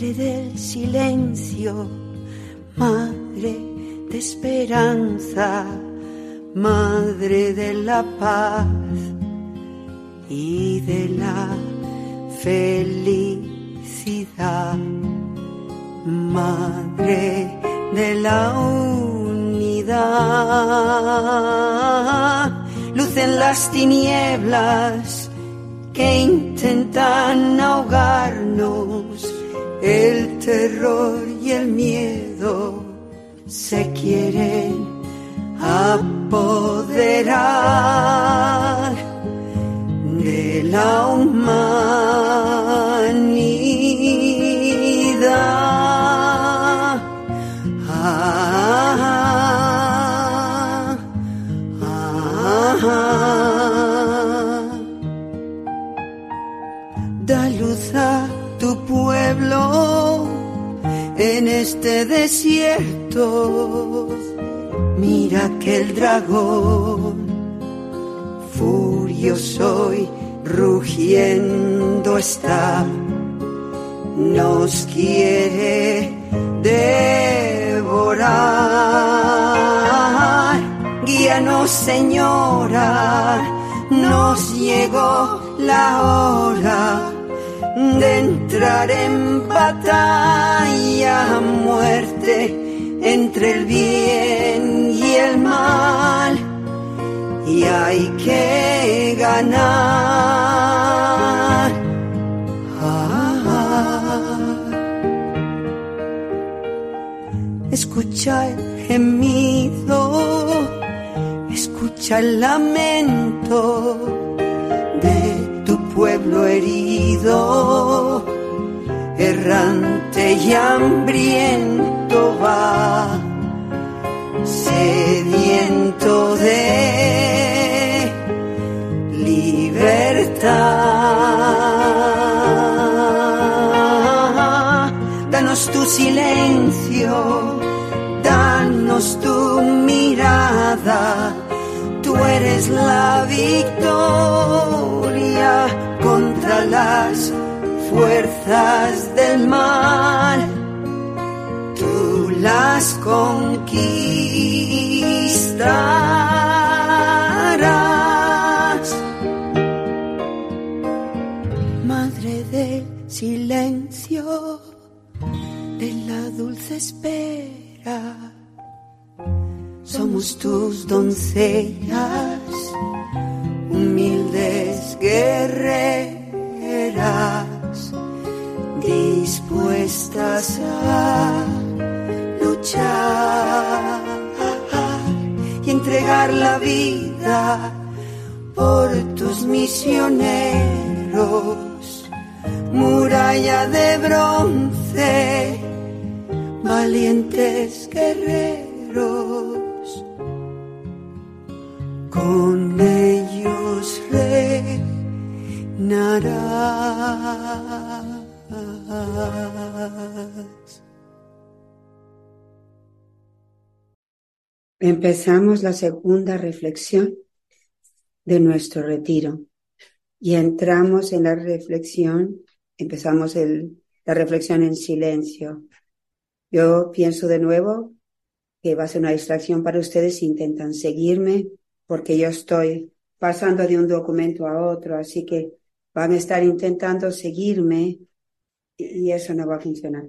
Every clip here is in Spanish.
Madre del silencio, Madre de esperanza, Madre de la paz y de la felicidad, Madre de la unidad, luz en las tinieblas que intentan ahogarnos, el terror y el miedo se quieren apoderar de la humanidad. En este desierto. Mira que el dragón furioso y rugiendo está, nos quiere devorar. Guíanos, Señora, nos llegó la hora de entrar en batalla a muerte entre el bien y el mal y hay que ganar. Escucha el gemido, escucha el lamento pueblo herido, errante y hambriento va, sediento de libertad. Danos tu silencio, danos tu mirada. Tú eres la victoria las fuerzas del mal. Tú las conquistarás. Madre del silencio, de la dulce espera. Somos tus doncellas, humildes guerreras, dispuestas a luchar y entregar la vida por tus misioneros, muralla de bronce, valientes guerreros. Con ellos reinarás. Empezamos la segunda reflexión de nuestro retiro y entramos en la reflexión, empezamos la reflexión en silencio. Yo pienso de nuevo que va a ser una distracción para ustedes si intentan seguirme porque yo estoy pasando de un documento a otro, así que van a estar intentando seguirme y eso no va a funcionar.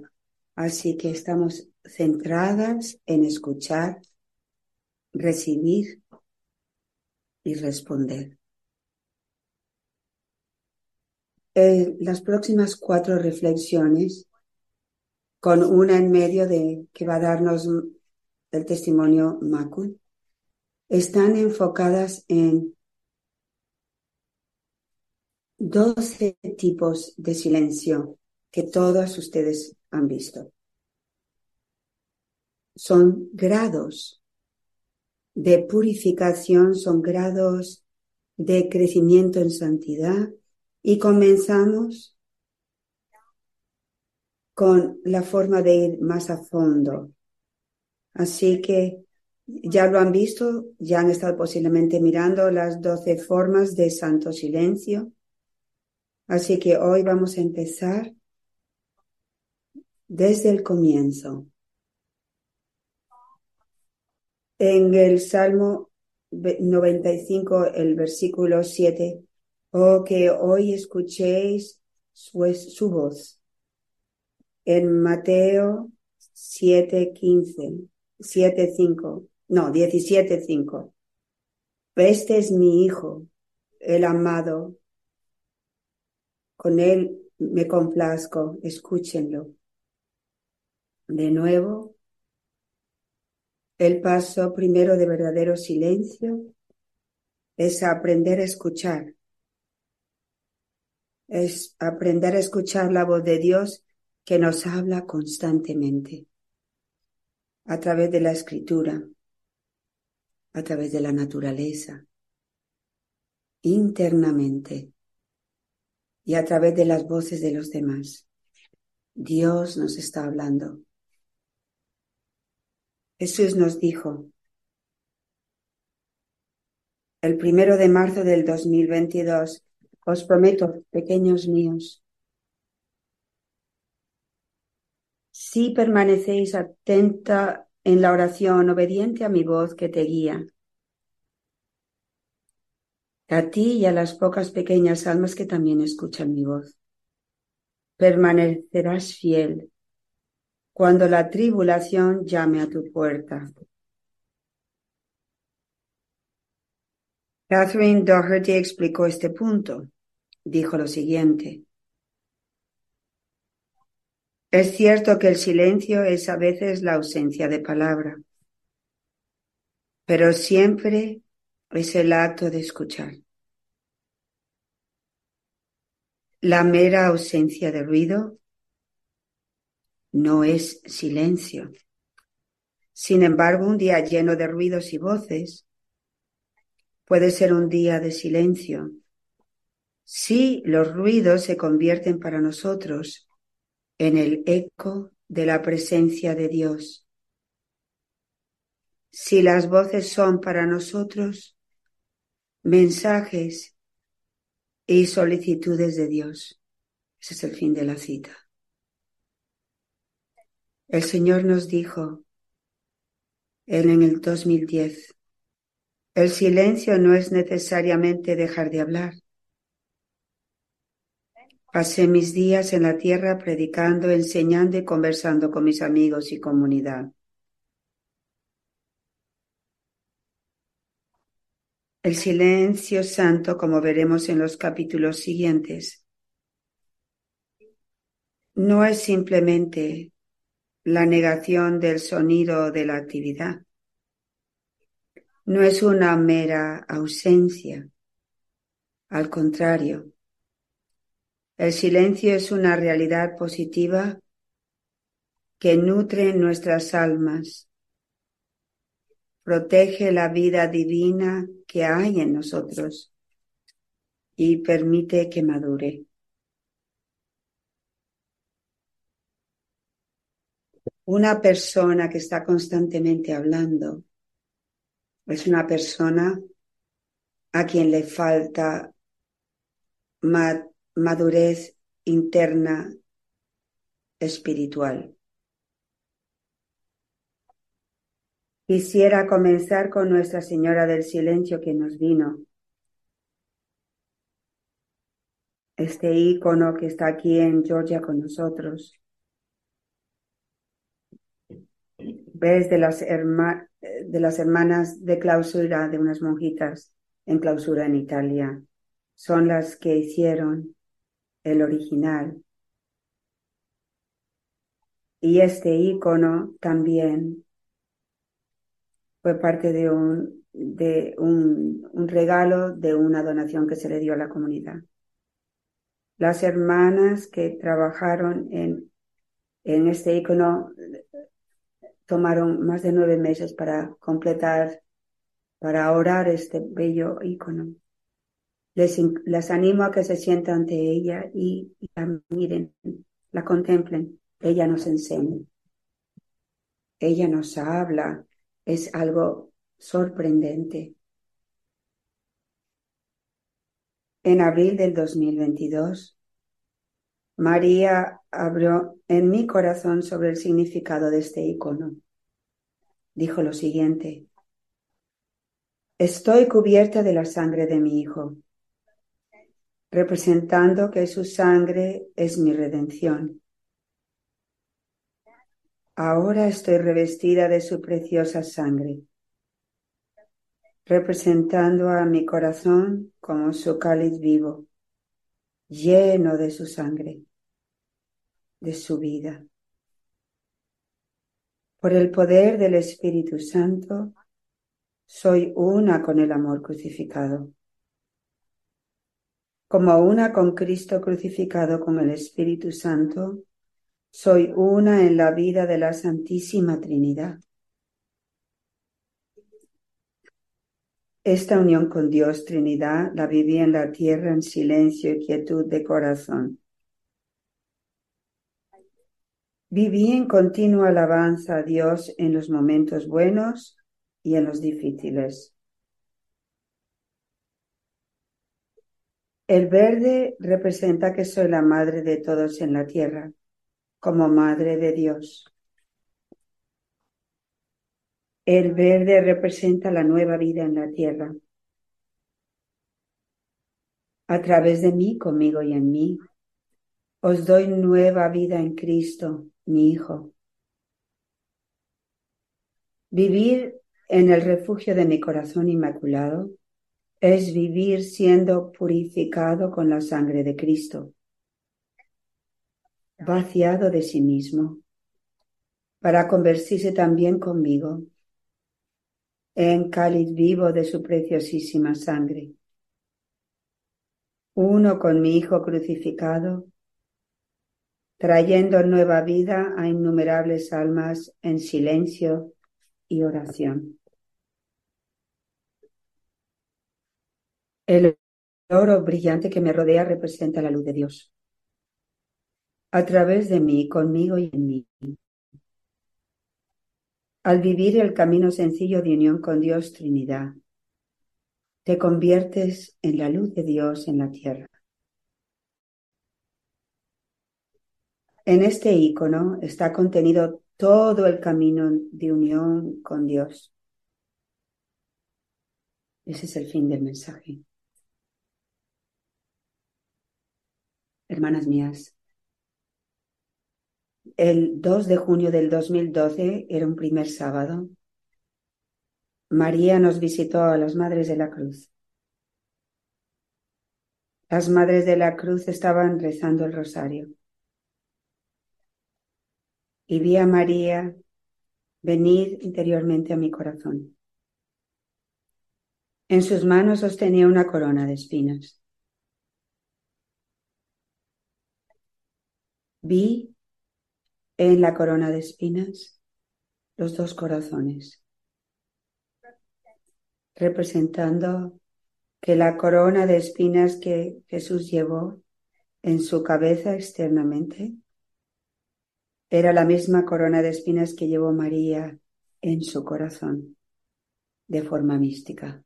Así que estamos centradas en escuchar, recibir y responder. Eh, las próximas cuatro reflexiones, con una en medio de que va a darnos el testimonio Makul, están enfocadas en 12 tipos de silencio que todas ustedes han visto. Son grados de purificación, son grados de crecimiento en santidad y comenzamos con la forma de ir más a fondo. Así que ya lo han visto, ya han estado posiblemente mirando las doce formas de santo silencio. Así que hoy vamos a empezar desde el comienzo. En el Salmo 95, el versículo 7, oh que hoy escuchéis su, su voz. En Mateo 7, 15, 7, 5, no, 17, 5. Este es mi hijo, el amado. Con él me complazco, escúchenlo. De nuevo, el paso primero de verdadero silencio es aprender a escuchar. Es aprender a escuchar la voz de Dios que nos habla constantemente a través de la escritura, a través de la naturaleza, internamente y a través de las voces de los demás. Dios nos está hablando. Jesús nos dijo, el primero de marzo del 2022, os prometo, pequeños míos, si permanecéis atenta en la oración, obediente a mi voz que te guía, a ti y a las pocas pequeñas almas que también escuchan mi voz. Permanecerás fiel cuando la tribulación llame a tu puerta. Catherine Doherty explicó este punto. Dijo lo siguiente. Es cierto que el silencio es a veces la ausencia de palabra, pero siempre es el acto de escuchar. La mera ausencia de ruido no es silencio. Sin embargo, un día lleno de ruidos y voces puede ser un día de silencio. Si los ruidos se convierten para nosotros en el eco de la presencia de Dios. Si las voces son para nosotros mensajes y solicitudes de Dios. Ese es el fin de la cita. El Señor nos dijo en el 2010, el silencio no es necesariamente dejar de hablar. Pasé mis días en la tierra predicando, enseñando y conversando con mis amigos y comunidad. El silencio santo, como veremos en los capítulos siguientes, no es simplemente la negación del sonido de la actividad. No es una mera ausencia. Al contrario, el silencio es una realidad positiva que nutre nuestras almas, protege la vida divina que hay en nosotros y permite que madure. Una persona que está constantemente hablando es una persona a quien le falta madurez interna espiritual. Quisiera comenzar con Nuestra Señora del Silencio que nos vino. Este ícono que está aquí en Georgia con nosotros. ves de las, de las hermanas de clausura, de unas monjitas en clausura en Italia. Son las que hicieron el original. Y este icono también fue parte de un, regalo de una donación que se le dio a la comunidad. Las hermanas que trabajaron en, este icono tomaron más de nueve meses para completar, para orar este bello icono. Les, animo a que se sientan ante ella y, la miren, la contemplen. Ella nos enseña. Ella nos habla. Es algo sorprendente. En abril del 2022, María abrió en mi corazón sobre el significado de este icono. Dijo lo siguiente. Estoy cubierta de la sangre de mi Hijo, representando que su sangre es mi redención. Ahora estoy revestida de su preciosa sangre, representando a mi corazón como su cáliz vivo lleno de su sangre, de su vida. Por el poder del Espíritu Santo, soy una con el amor crucificado. Como una con Cristo crucificado con el Espíritu Santo, soy una en la vida de la Santísima Trinidad. Esta unión con Dios Trinidad la viví en la tierra en silencio y quietud de corazón. Viví en continua alabanza a Dios en los momentos buenos y en los difíciles. El verde representa que soy la madre de todos en la tierra, como madre de Dios. El verde representa la nueva vida en la tierra. A través de mí, conmigo y en mí, os doy nueva vida en Cristo, mi Hijo. Vivir en el refugio de mi corazón inmaculado es vivir siendo purificado con la sangre de Cristo, vaciado de sí mismo, para convertirse también conmigo en cáliz vivo de su preciosísima sangre. Uno con mi Hijo crucificado, trayendo nueva vida a innumerables almas en silencio y oración. El oro brillante que me rodea representa la luz de Dios. A través de mí, conmigo y en mí, al vivir el camino sencillo de unión con Dios Trinidad, te conviertes en la luz de Dios en la tierra. En este icono está contenido todo el camino de unión con Dios. Ese es el fin del mensaje. Hermanas mías, el 2 de junio del 2012 era un primer sábado. María nos visitó a las Madres de la Cruz. Las Madres de la Cruz estaban rezando el rosario. Y vi a María venir interiormente a mi corazón. En sus manos sostenía una corona de espinas. Vi en la corona de espinas los dos corazones, representando que la corona de espinas que Jesús llevó en su cabeza externamente era la misma corona de espinas que llevó María en su corazón de forma mística.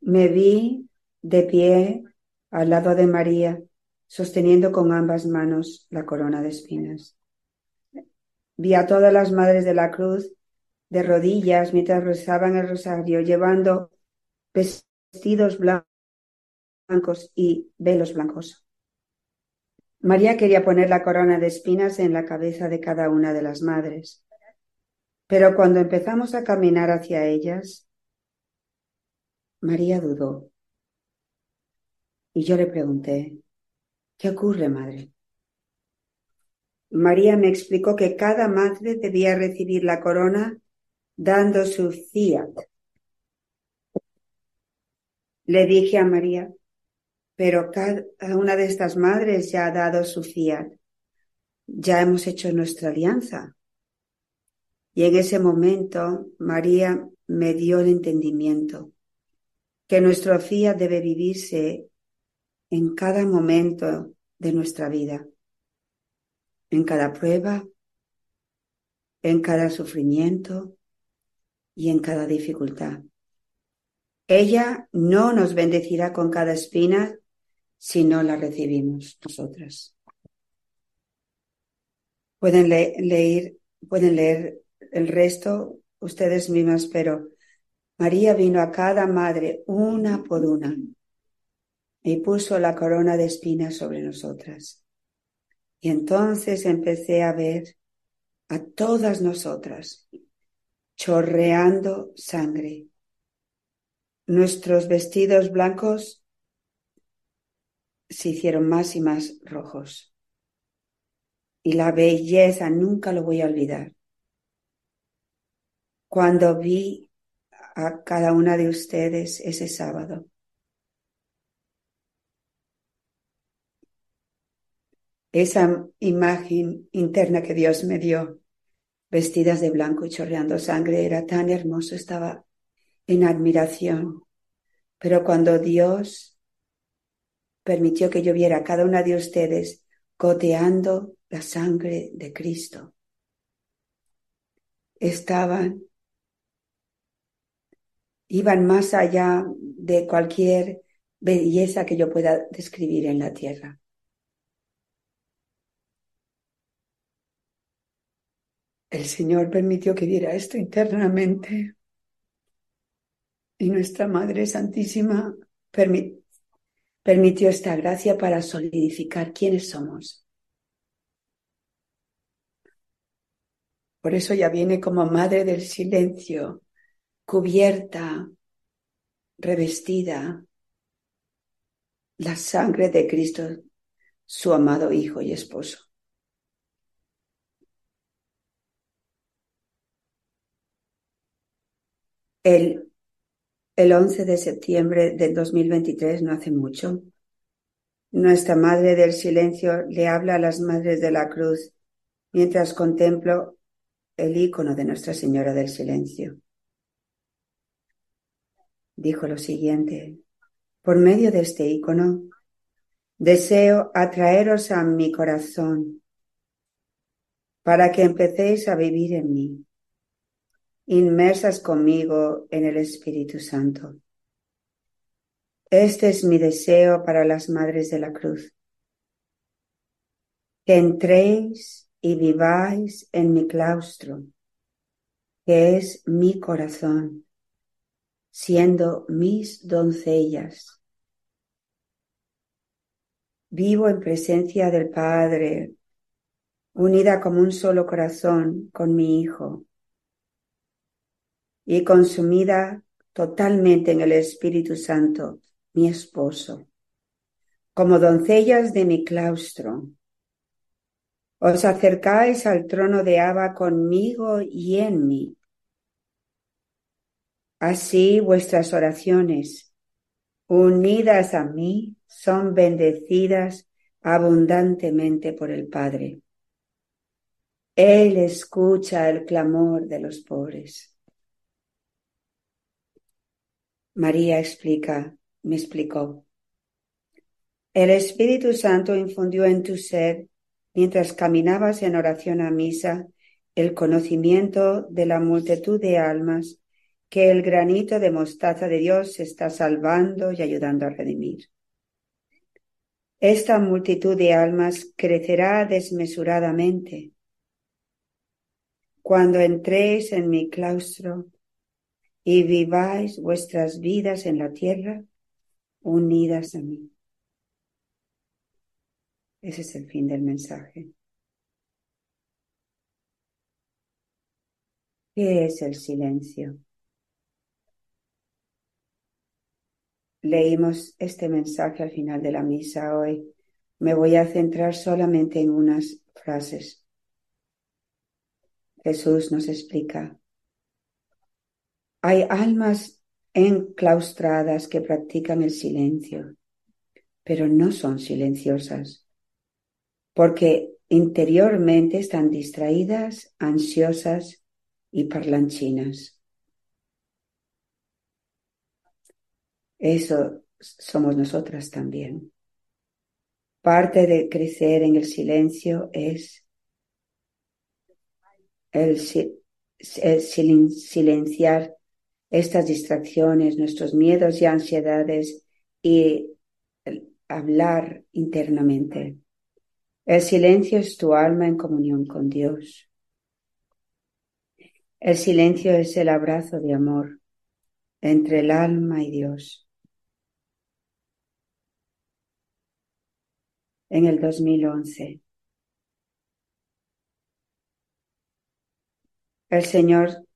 Me vi de pie al lado de María sosteniendo con ambas manos la corona de espinas. Vi a todas las madres de la cruz de rodillas mientras rezaban el rosario, llevando vestidos blancos y velos blancos. María quería poner la corona de espinas en la cabeza de cada una de las madres. Pero cuando empezamos a caminar hacia ellas, María dudó. Y yo le pregunté, ¿Qué ocurre, madre? María me explicó que cada madre debía recibir la corona dando su fiat. Le dije a María, pero cada una de estas madres ya ha dado su fiat. Ya hemos hecho nuestra alianza. Y en ese momento María me dio el entendimiento que nuestro fiat debe vivirse en cada momento de nuestra vida, en cada prueba, en cada sufrimiento y en cada dificultad. Ella no nos bendecirá con cada espina, si no la recibimos nosotras. Pueden leer, pueden leer el resto ustedes mismas, pero María vino a cada madre una por una y puso la corona de espinas sobre nosotras. Y entonces empecé a ver a todas nosotras chorreando sangre. Nuestros vestidos blancos se hicieron más y más rojos. Y la belleza nunca lo voy a olvidar. Cuando vi a cada una de ustedes ese sábado, esa imagen interna que Dios me dio, vestidas de blanco y chorreando sangre, era tan hermoso, estaba en admiración. Pero cuando Dios permitió que yo viera a cada una de ustedes goteando la sangre de Cristo, estaban, iban más allá de cualquier belleza que yo pueda describir en la tierra. El Señor permitió que diera esto internamente y nuestra Madre Santísima permitió esta gracia para solidificar quiénes somos. Por eso ya viene como Madre del Silencio, cubierta, revestida, la sangre de Cristo, su amado Hijo y Esposo. El, el 11 de septiembre del 2023, no hace mucho, nuestra Madre del Silencio le habla a las Madres de la Cruz mientras contemplo el icono de Nuestra Señora del Silencio. Dijo lo siguiente, por medio de este icono, deseo atraeros a mi corazón para que empecéis a vivir en mí inmersas conmigo en el Espíritu Santo. Este es mi deseo para las Madres de la Cruz. Que entréis y viváis en mi claustro, que es mi corazón, siendo mis doncellas. Vivo en presencia del Padre, unida como un solo corazón con mi Hijo y consumida totalmente en el Espíritu Santo, mi esposo, como doncellas de mi claustro. Os acercáis al trono de Abba conmigo y en mí. Así vuestras oraciones, unidas a mí, son bendecidas abundantemente por el Padre. Él escucha el clamor de los pobres. María explica, me explicó. El Espíritu Santo infundió en tu ser, mientras caminabas en oración a misa, el conocimiento de la multitud de almas que el granito de mostaza de Dios está salvando y ayudando a redimir. Esta multitud de almas crecerá desmesuradamente. Cuando entréis en mi claustro, y viváis vuestras vidas en la tierra unidas a mí. Ese es el fin del mensaje. ¿Qué es el silencio? Leímos este mensaje al final de la misa hoy. Me voy a centrar solamente en unas frases. Jesús nos explica hay almas enclaustradas que practican el silencio, pero no son silenciosas, porque interiormente están distraídas, ansiosas y parlanchinas. Eso somos nosotras también. Parte de crecer en el silencio es el, silenciar estas distracciones, nuestros miedos y ansiedades y hablar internamente. El silencio es tu alma en comunión con Dios. El silencio es el abrazo de amor entre el alma y Dios. En el 2011, el Señor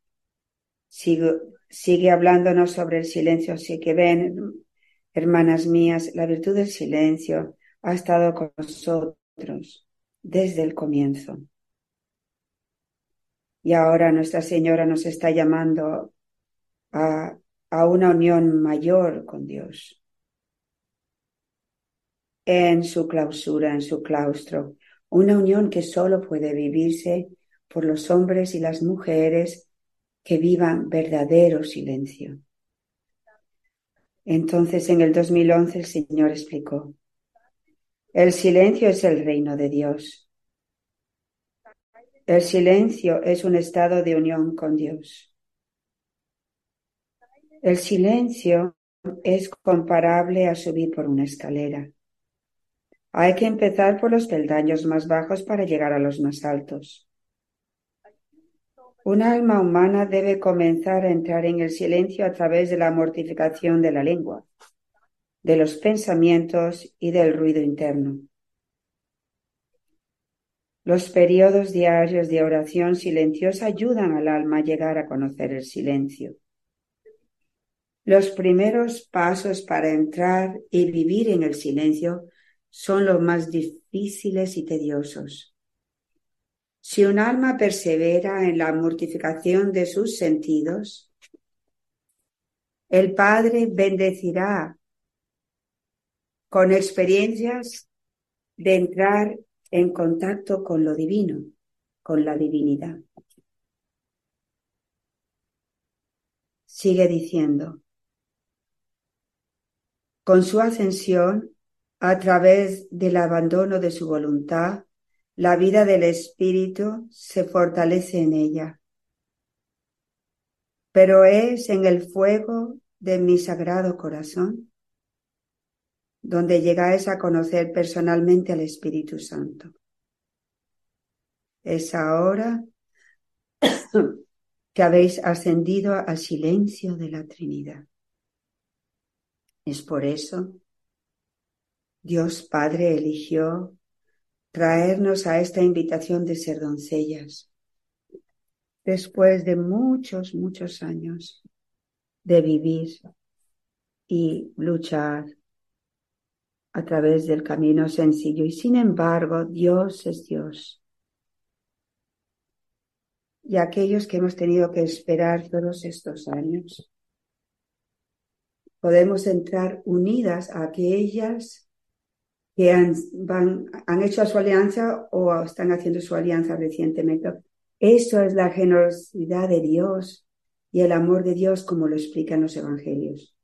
sigue hablándonos sobre el silencio, así que ven, hermanas mías, la virtud del silencio ha estado con nosotros desde el comienzo. Y ahora Nuestra Señora nos está llamando a, a una unión mayor con Dios. En su clausura, en su claustro, una unión que solo puede vivirse por los hombres y las mujeres que vivan verdadero silencio. Entonces en el 2011 el Señor explicó, el silencio es el reino de Dios el silencio es un estado de unión con Dios. El silencio es comparable a subir por una escalera. Hay que empezar por los peldaños más bajos para llegar a los más altos. Un alma humana debe comenzar a entrar en el silencio a través de la mortificación de la lengua, de los pensamientos y del ruido interno. Los periodos diarios de oración silenciosa ayudan al alma a llegar a conocer el silencio. Los primeros pasos para entrar y vivir en el silencio son los más difíciles y tediosos. Si un alma persevera en la mortificación de sus sentidos, el Padre bendecirá con experiencias de entrar en contacto con lo divino, con la divinidad. Sigue diciendo, con su ascensión, a través del abandono de su voluntad, la vida del Espíritu se fortalece en ella. Pero es en el fuego de mi sagrado corazón donde llegáis a conocer personalmente al Espíritu Santo. Es ahora que habéis ascendido al silencio de la Trinidad. Es por eso Dios Padre eligió traernos a esta invitación de ser doncellas, después de muchos, muchos años de vivir y luchar a través del camino sencillo. Y sin embargo, Dios es Dios. Y aquellos que hemos tenido que esperar todos estos años, podemos entrar unidas a aquellas que han, han hecho su alianza o están haciendo su alianza recientemente. Eso es la generosidad de Dios y el amor de Dios como lo explican los evangelios.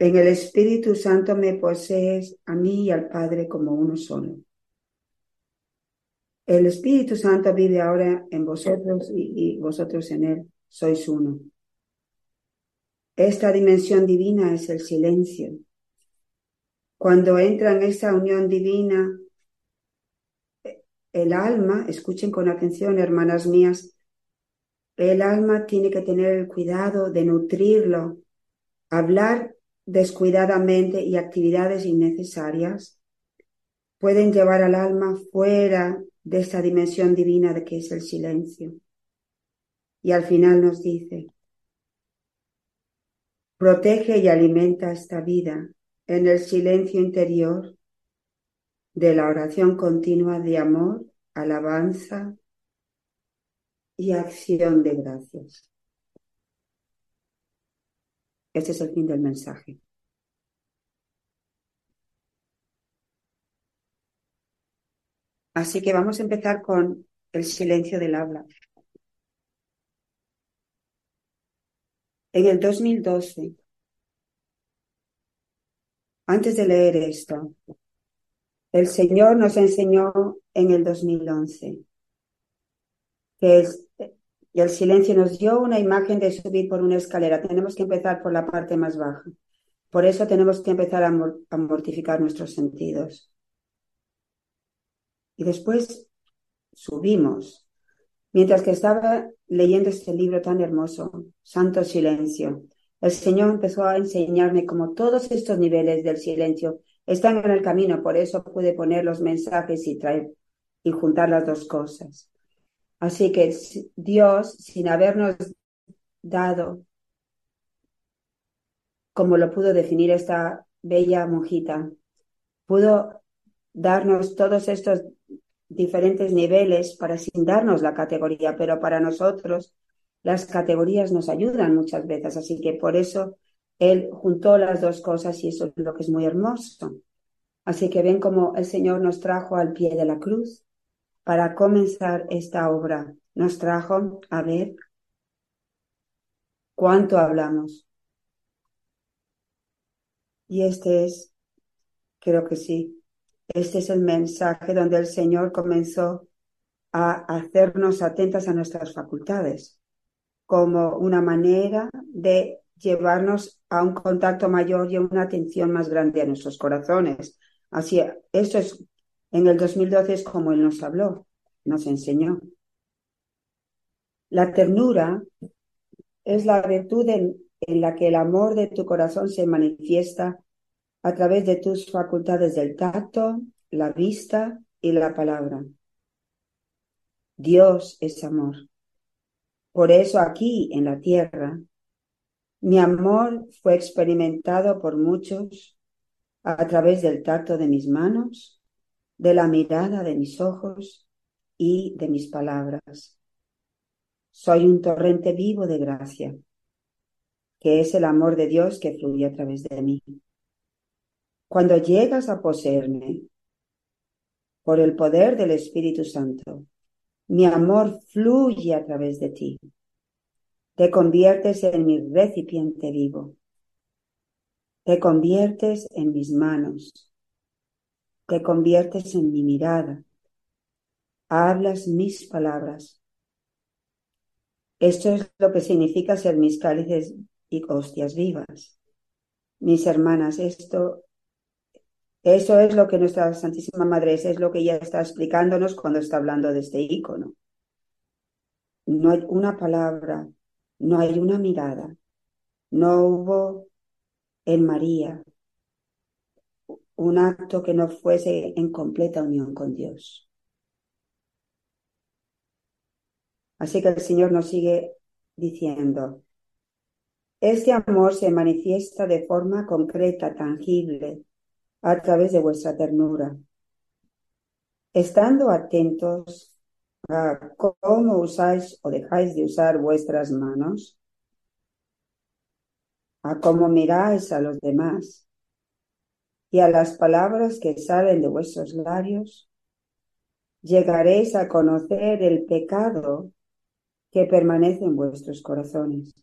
En el Espíritu Santo me posees a mí y al Padre como uno solo. El Espíritu Santo vive ahora en vosotros y, vosotros en él. Sois uno. Esta dimensión divina es el silencio. Cuando entra en esa unión divina, el alma, escuchen con atención, hermanas mías, el alma tiene que tener el cuidado de nutrirlo, hablar descuidadamente y actividades innecesarias pueden llevar al alma fuera de esta dimensión divina de que es el silencio. Y al final nos dice, protege y alimenta esta vida en el silencio interior de la oración continua de amor, alabanza y acción de gracias. Este es el fin del mensaje. Así que vamos a empezar con el silencio del habla. En el 2012, antes de leer esto, el Señor nos enseñó en el 2011 que Y el silencio nos dio una imagen de subir por una escalera. Tenemos que empezar por la parte más baja. Por eso tenemos que empezar a mortificar nuestros sentidos. Y después subimos. Mientras que estaba leyendo este libro tan hermoso, Santo Silencio, el Señor empezó a enseñarme cómo todos estos niveles del silencio están en el camino, por eso pude poner los mensajes y traer y juntar las dos cosas. Así que Dios, sin habernos dado, como lo pudo definir esta bella monjita, pudo darnos todos estos diferentes niveles para sin darnos la categoría, pero para nosotros las categorías nos ayudan muchas veces, así que por eso él juntó las dos cosas y eso es lo que es muy hermoso. Así que ven cómo el Señor nos trajo al pie de la cruz para comenzar esta obra. Nos trajo a ver cuánto hablamos. Y este es, creo que sí, este es el mensaje donde el Señor comenzó a hacernos atentas a nuestras facultades como una manera de llevarnos a un contacto mayor y a una atención más grande a nuestros corazones. Así, esto es, en el 2012 es como Él nos habló, nos enseñó. La ternura es la virtud en la que el amor de tu corazón se manifiesta a través de tus facultades del tacto, la vista y la palabra. Dios es amor. Por eso aquí en la tierra, mi amor fue experimentado por muchos a través del tacto de mis manos, de la mirada de mis ojos y de mis palabras. Soy un torrente vivo de gracia, que es el amor de Dios que fluye a través de mí. Cuando llegas a poseerme por el poder del Espíritu Santo, mi amor fluye a través de ti. Te conviertes en mi recipiente vivo. Te conviertes en mis manos. Te conviertes en mi mirada. Hablas mis palabras. Esto es lo que significa ser mis cálices y hostias vivas. Mis hermanas, esto eso es lo que nuestra Santísima Madre, es lo que ella está explicándonos cuando está hablando de este icono. No hay una palabra, no hay una mirada, no hubo en María un acto que no fuese en completa unión con Dios. Así que el Señor nos sigue diciendo, este amor se manifiesta de forma concreta, tangible, a través de vuestra ternura, estando atentos a cómo usáis o dejáis de usar vuestras manos, a cómo miráis a los demás y a las palabras que salen de vuestros labios, llegaréis a conocer el pecado que permanece en vuestros corazones.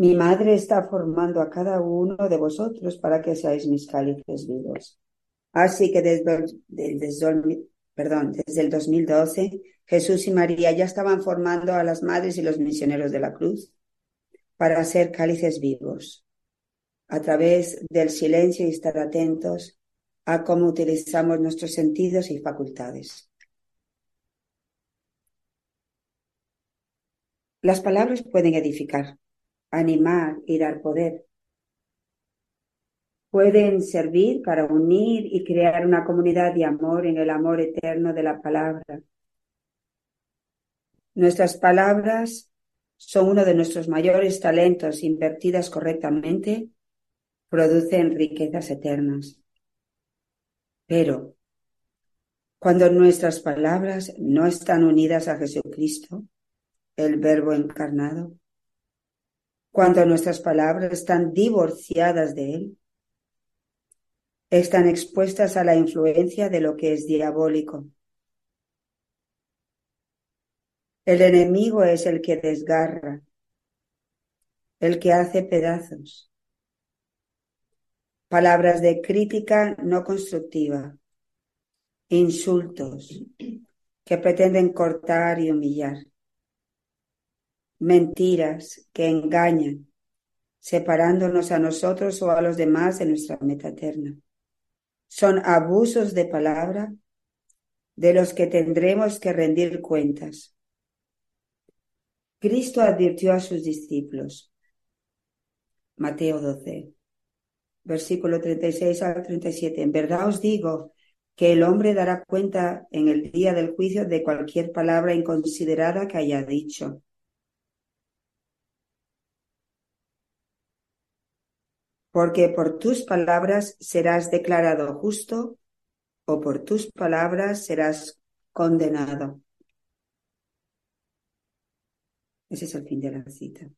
Mi madre está formando a cada uno de vosotros para que seáis mis cálices vivos. Así que desde, desde, perdón, desde el 2012, Jesús y María ya estaban formando a las madres y los misioneros de la cruz para ser cálices vivos, a través del silencio y estar atentos a cómo utilizamos nuestros sentidos y facultades. Las palabras pueden edificar, animar y dar poder. Pueden servir para unir y crear una comunidad de amor en el amor eterno de la palabra. Nuestras palabras son uno de nuestros mayores talentos. Invertidas correctamente, producen riquezas eternas. Pero cuando nuestras palabras no están unidas a Jesucristo, el Verbo encarnado, cuando nuestras palabras están divorciadas de Él, están expuestas a la influencia de lo que es diabólico. El enemigo es el que desgarra, el que hace pedazos. Palabras de crítica no constructiva, insultos que pretenden cortar y humillar mentiras que engañan, separándonos a nosotros o a los demás de nuestra meta eterna. Son abusos de palabra de los que tendremos que rendir cuentas. Cristo advirtió a sus discípulos. Mateo 12, versículo 36 al 37. En verdad os digo que el hombre dará cuenta en el día del juicio de cualquier palabra inconsiderada que haya dicho. Porque por tus palabras serás declarado justo o por tus palabras serás condenado. Ese es el fin de la cita.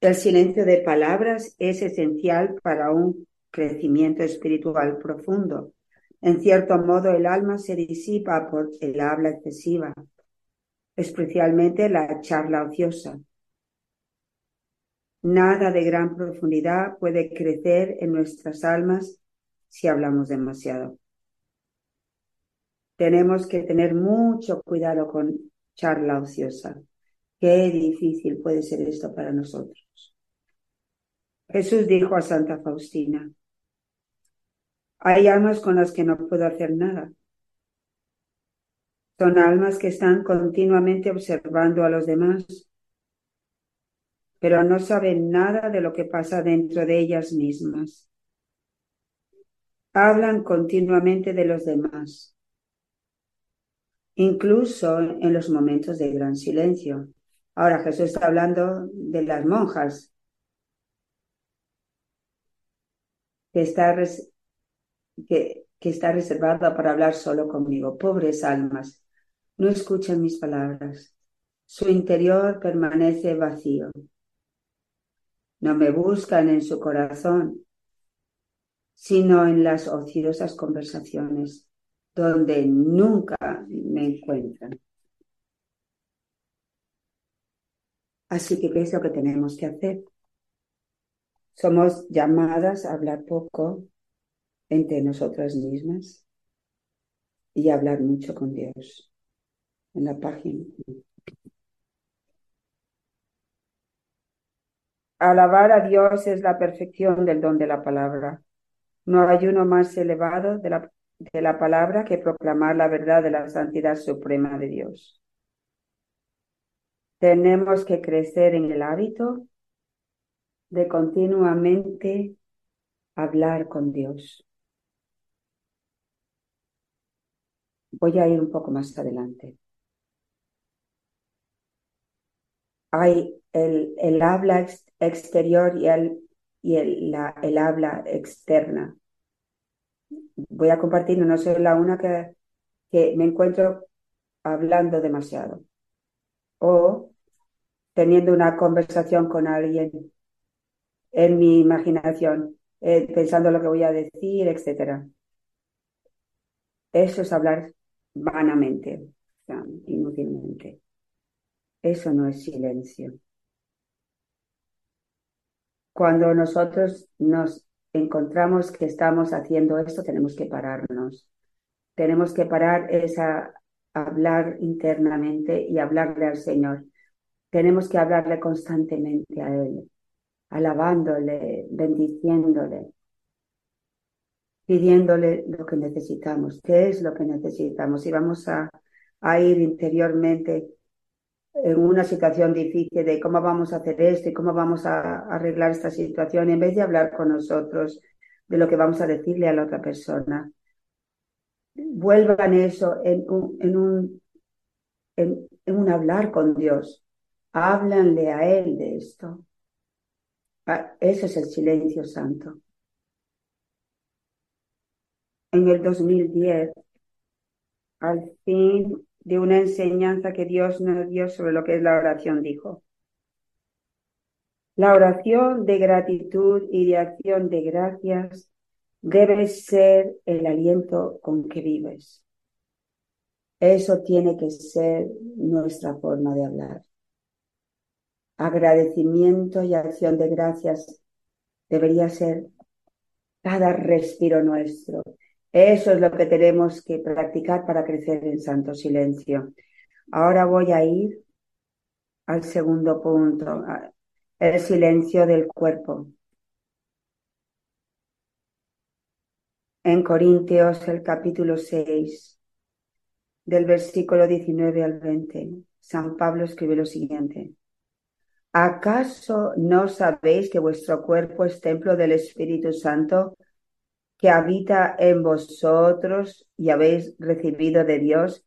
El silencio de palabras es esencial para un crecimiento espiritual profundo. En cierto modo, el alma se disipa por el habla excesiva, especialmente la charla ociosa. Nada de gran profundidad puede crecer en nuestras almas si hablamos demasiado. Tenemos que tener mucho cuidado con charla ociosa. Qué difícil puede ser esto para nosotros. Jesús dijo a Santa Faustina, hay almas con las que no puedo hacer nada. Son almas que están continuamente observando a los demás, pero no saben nada de lo que pasa dentro de ellas mismas. Hablan continuamente de los demás, incluso en los momentos de gran silencio. Ahora Jesús está hablando de las monjas, que está, que, está reservada para hablar solo conmigo. Pobres almas, no escuchan mis palabras. Su interior permanece vacío. No me buscan en su corazón, sino en las ociosas conversaciones donde nunca me encuentran. Así que, ¿qué es lo que tenemos que hacer? Somos llamadas a hablar poco entre nosotras mismas y a hablar mucho con Dios. En la página. Alabar a Dios es la perfección del don de la palabra. No hay uno más elevado de la, de la palabra que proclamar la verdad de la santidad suprema de Dios. Tenemos que crecer en el hábito de continuamente hablar con Dios. Voy a ir un poco más adelante. Hay el, el habla exterior y el, y el, la, el habla externa. Voy a compartir, no soy la una que, que me encuentro hablando demasiado o teniendo una conversación con alguien en mi imaginación, eh, pensando lo que voy a decir, etcétera. Eso es hablar vanamente, inútilmente. Eso no es silencio. Cuando nosotros nos encontramos que estamos haciendo esto, tenemos que pararnos. Tenemos que parar esa hablar internamente y hablarle al Señor. Tenemos que hablarle constantemente a Él, alabándole, bendiciéndole, pidiéndole lo que necesitamos, qué es lo que necesitamos. Y vamos a, a ir interiormente en una situación difícil de cómo vamos a hacer esto y cómo vamos a arreglar esta situación, en vez de hablar con nosotros de lo que vamos a decirle a la otra persona. Vuelvan eso en un, en un, en, un hablar con Dios. Háblanle a Él de esto. Ah, eso es el silencio santo. En el 2010, al fin de una enseñanza que Dios nos dio sobre lo que es la oración, dijo. La oración de gratitud y de acción de gracias debe ser el aliento con que vives. Eso tiene que ser nuestra forma de hablar. Agradecimiento y acción de gracias debería ser cada respiro nuestro, eso es lo que tenemos que practicar para crecer en santo silencio. Ahora voy a ir al segundo punto, el silencio del cuerpo. En Corintios, el capítulo 6, del versículo 19 al 20, San Pablo escribe lo siguiente. ¿Acaso no sabéis que vuestro cuerpo es templo del Espíritu Santo que habita en vosotros y habéis recibido de Dios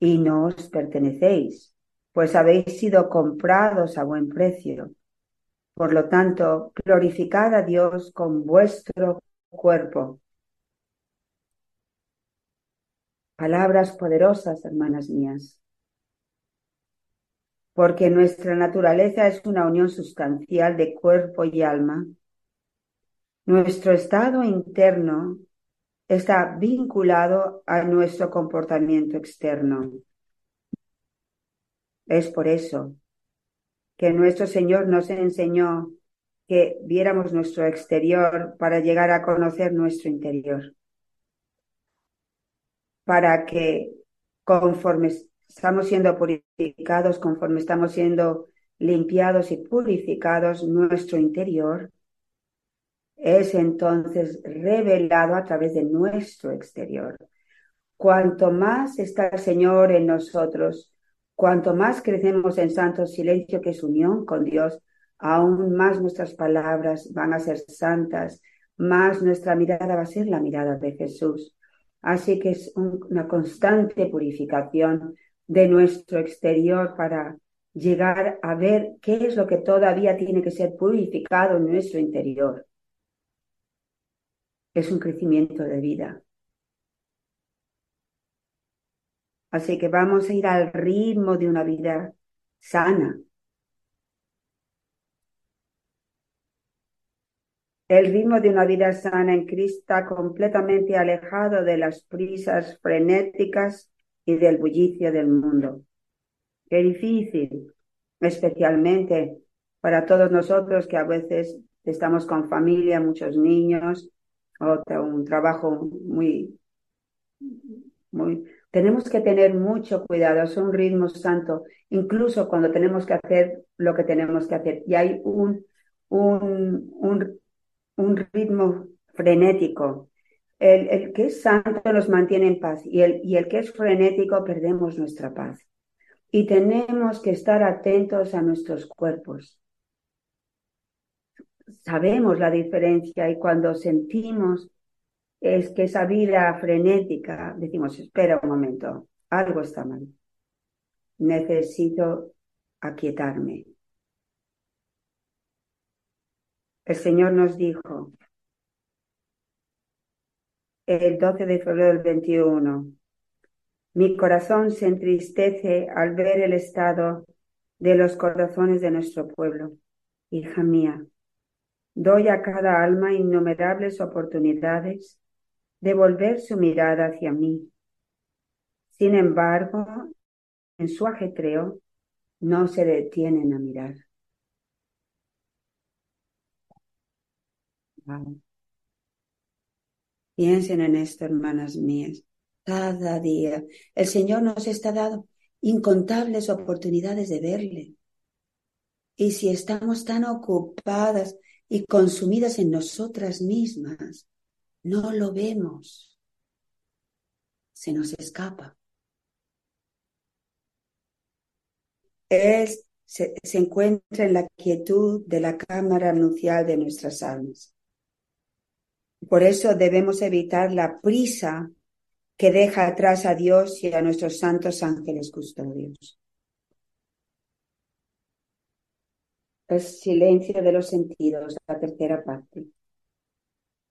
y no os pertenecéis? Pues habéis sido comprados a buen precio. Por lo tanto, glorificad a Dios con vuestro cuerpo. Palabras poderosas, hermanas mías. Porque nuestra naturaleza es una unión sustancial de cuerpo y alma. Nuestro estado interno está vinculado a nuestro comportamiento externo. Es por eso que nuestro Señor nos enseñó que viéramos nuestro exterior para llegar a conocer nuestro interior. Para que conforme estamos siendo purificados, conforme estamos siendo limpiados y purificados, nuestro interior es entonces revelado a través de nuestro exterior. Cuanto más está el Señor en nosotros, Cuanto más crecemos en santo silencio, que es unión con Dios, aún más nuestras palabras van a ser santas, más nuestra mirada va a ser la mirada de Jesús. Así que es una constante purificación de nuestro exterior para llegar a ver qué es lo que todavía tiene que ser purificado en nuestro interior. Es un crecimiento de vida. Así que vamos a ir al ritmo de una vida sana. El ritmo de una vida sana en Cristo completamente alejado de las prisas frenéticas y del bullicio del mundo. Qué difícil, especialmente para todos nosotros que a veces estamos con familia, muchos niños, o un trabajo muy, muy, tenemos que tener mucho cuidado, es un ritmo santo, incluso cuando tenemos que hacer lo que tenemos que hacer. Y hay un, un, un, ritmo frenético. El, el, que es santo nos mantiene en paz y el, y el que es frenético perdemos nuestra paz. Y tenemos que estar atentos a nuestros cuerpos. Sabemos la diferencia y cuando sentimos es que esa vida frenética, decimos, espera un momento, algo está mal. Necesito aquietarme. El Señor nos dijo el 12 de febrero del 21, mi corazón se entristece al ver el estado de los corazones de nuestro pueblo. Hija mía, doy a cada alma innumerables oportunidades de volver su mirada hacia mí. Sin embargo, en su ajetreo no se detienen a mirar. Piensen en esto, hermanas mías. Cada día el Señor nos está dando incontables oportunidades de verle. Y si estamos tan ocupadas y consumidas en nosotras mismas, no lo vemos. Se nos escapa. Él se, encuentra en la quietud de la cámara nupcial de nuestras almas. Por eso debemos evitar la prisa que deja atrás a Dios y a nuestros santos ángeles custodios. El silencio de los sentidos, la tercera parte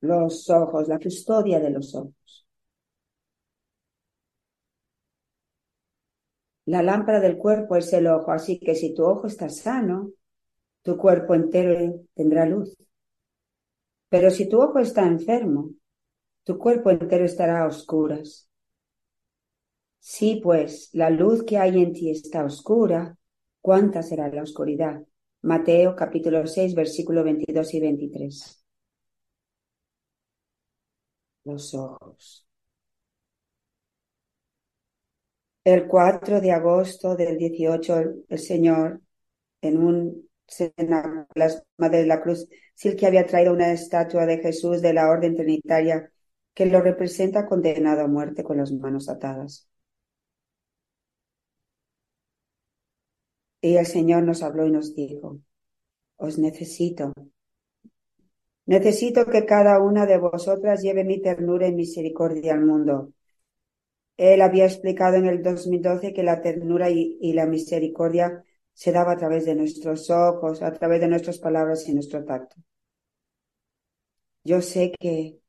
los ojos, la custodia de los ojos. La lámpara del cuerpo es el ojo, así que si tu ojo está sano, tu cuerpo entero tendrá luz. Pero si tu ojo está enfermo, tu cuerpo entero estará a oscuras. Si pues la luz que hay en ti está oscura, ¿cuánta será la oscuridad? Mateo capítulo 6, versículo 22 y 23 los ojos. El 4 de agosto del 18, el Señor en un Madres de la Cruz, Silke había traído una estatua de Jesús de la Orden Trinitaria que lo representa condenado a muerte con las manos atadas. Y el Señor nos habló y nos dijo, os necesito. Necesito que cada una de vosotras lleve mi ternura y misericordia al mundo. Él había explicado en el 2012 que la ternura y, y la misericordia se daba a través de nuestros ojos, a través de nuestras palabras y nuestro tacto. Yo sé que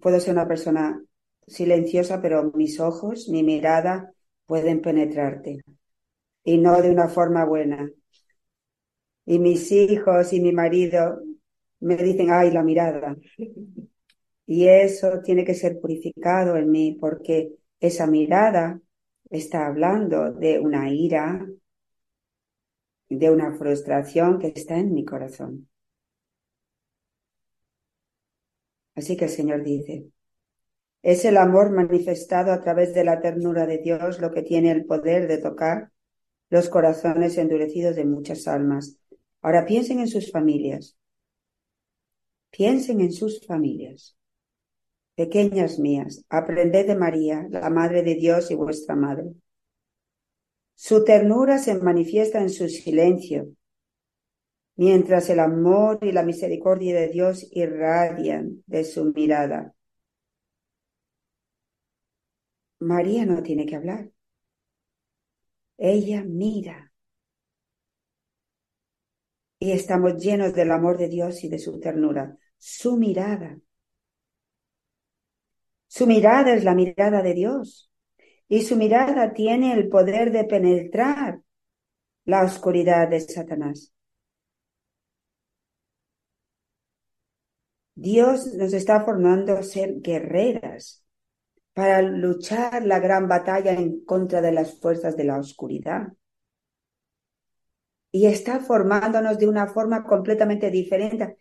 puedo ser una persona silenciosa, pero mis ojos, mi mirada pueden penetrarte y no de una forma buena. Y mis hijos y mi marido me dicen, ay, la mirada. Y eso tiene que ser purificado en mí porque esa mirada está hablando de una ira, de una frustración que está en mi corazón. Así que el Señor dice, es el amor manifestado a través de la ternura de Dios lo que tiene el poder de tocar los corazones endurecidos de muchas almas. Ahora piensen en sus familias. Piensen en sus familias. Pequeñas mías, aprended de María, la Madre de Dios y vuestra Madre. Su ternura se manifiesta en su silencio, mientras el amor y la misericordia de Dios irradian de su mirada. María no tiene que hablar. Ella mira. Y estamos llenos del amor de Dios y de su ternura. Su mirada. Su mirada es la mirada de Dios. Y su mirada tiene el poder de penetrar la oscuridad de Satanás. Dios nos está formando a ser guerreras para luchar la gran batalla en contra de las fuerzas de la oscuridad. Y está formándonos de una forma completamente diferente,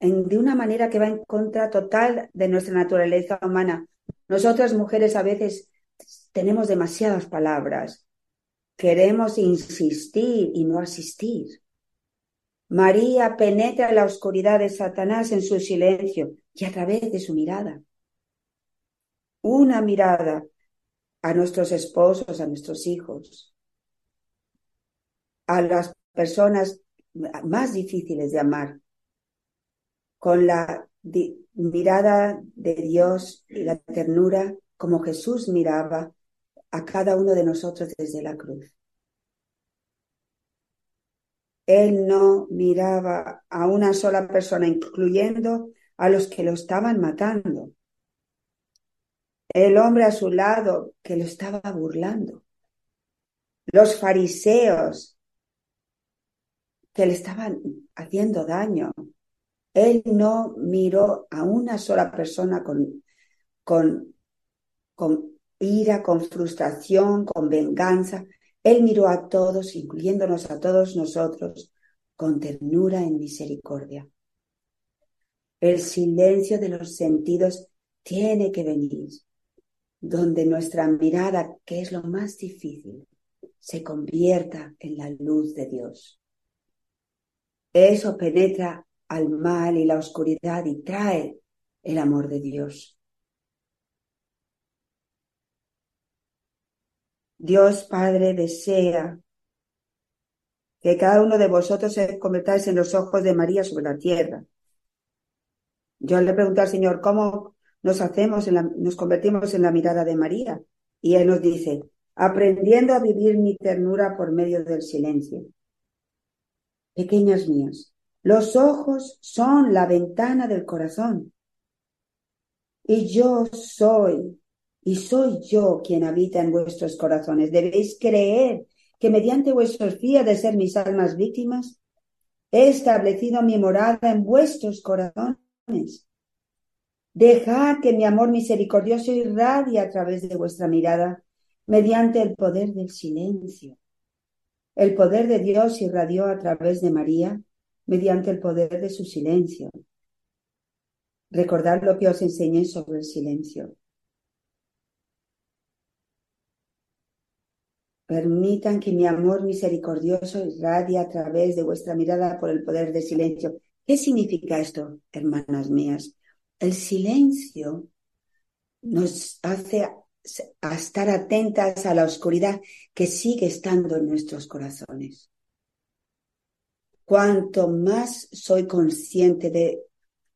en, de una manera que va en contra total de nuestra naturaleza humana. Nosotras mujeres a veces tenemos demasiadas palabras, queremos insistir y no asistir. María penetra la oscuridad de Satanás en su silencio y a través de su mirada una mirada a nuestros esposos, a nuestros hijos, a las personas más difíciles de amar, con la mirada de Dios y la ternura como Jesús miraba a cada uno de nosotros desde la cruz. Él no miraba a una sola persona, incluyendo a los que lo estaban matando el hombre a su lado que lo estaba burlando, los fariseos que le estaban haciendo daño. Él no miró a una sola persona con, con, con ira, con frustración, con venganza. Él miró a todos, incluyéndonos a todos nosotros, con ternura y misericordia. El silencio de los sentidos tiene que venir donde nuestra mirada, que es lo más difícil, se convierta en la luz de Dios. Eso penetra al mal y la oscuridad y trae el amor de Dios. Dios Padre desea que cada uno de vosotros se convirtáis en los ojos de María sobre la tierra. Yo le pregunté al Señor, ¿cómo, nos hacemos, nos convertimos en la mirada de María. Y Él nos dice, aprendiendo a vivir mi ternura por medio del silencio. Pequeñas mías, los ojos son la ventana del corazón. Y yo soy, y soy yo quien habita en vuestros corazones. Debéis creer que mediante vuestros fías de ser mis almas víctimas, he establecido mi morada en vuestros corazones Dejad que mi amor misericordioso irradie a través de vuestra mirada mediante el poder del silencio. El poder de Dios irradió a través de María mediante el poder de su silencio. Recordad lo que os enseñé sobre el silencio. Permitan que mi amor misericordioso irradie a través de vuestra mirada por el poder del silencio. ¿Qué significa esto, hermanas mías? El silencio nos hace a estar atentas a la oscuridad que sigue estando en nuestros corazones. Cuanto más soy consciente de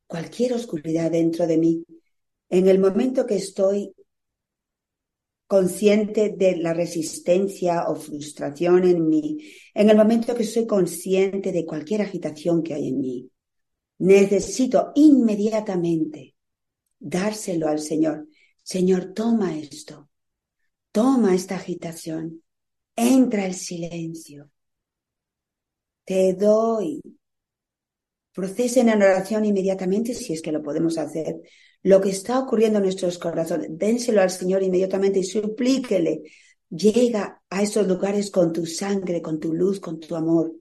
cualquier oscuridad dentro de mí, en el momento que estoy consciente de la resistencia o frustración en mí, en el momento que soy consciente de cualquier agitación que hay en mí, necesito inmediatamente dárselo al Señor. Señor, toma esto, toma esta agitación, entra el silencio, te doy. Procesen en oración inmediatamente, si es que lo podemos hacer, lo que está ocurriendo en nuestros corazones, dénselo al Señor inmediatamente y suplíquele. Llega a esos lugares con tu sangre, con tu luz, con tu amor.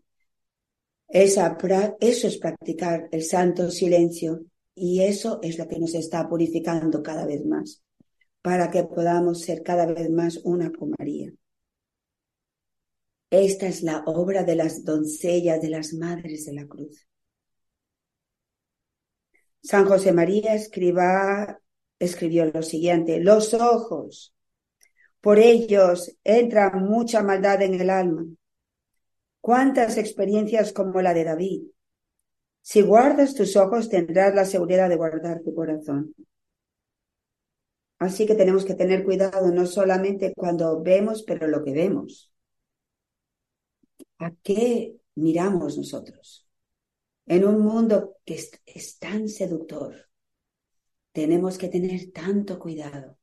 Esa, eso es practicar el santo silencio y eso es lo que nos está purificando cada vez más para que podamos ser cada vez más una con María. Esta es la obra de las doncellas, de las madres de la cruz. San José María escriba, escribió lo siguiente, los ojos, por ellos entra mucha maldad en el alma. Cuántas experiencias como la de David. Si guardas tus ojos tendrás la seguridad de guardar tu corazón. Así que tenemos que tener cuidado no solamente cuando vemos, pero lo que vemos. ¿A qué miramos nosotros? En un mundo que es, tan seductor, tenemos que tener tanto cuidado.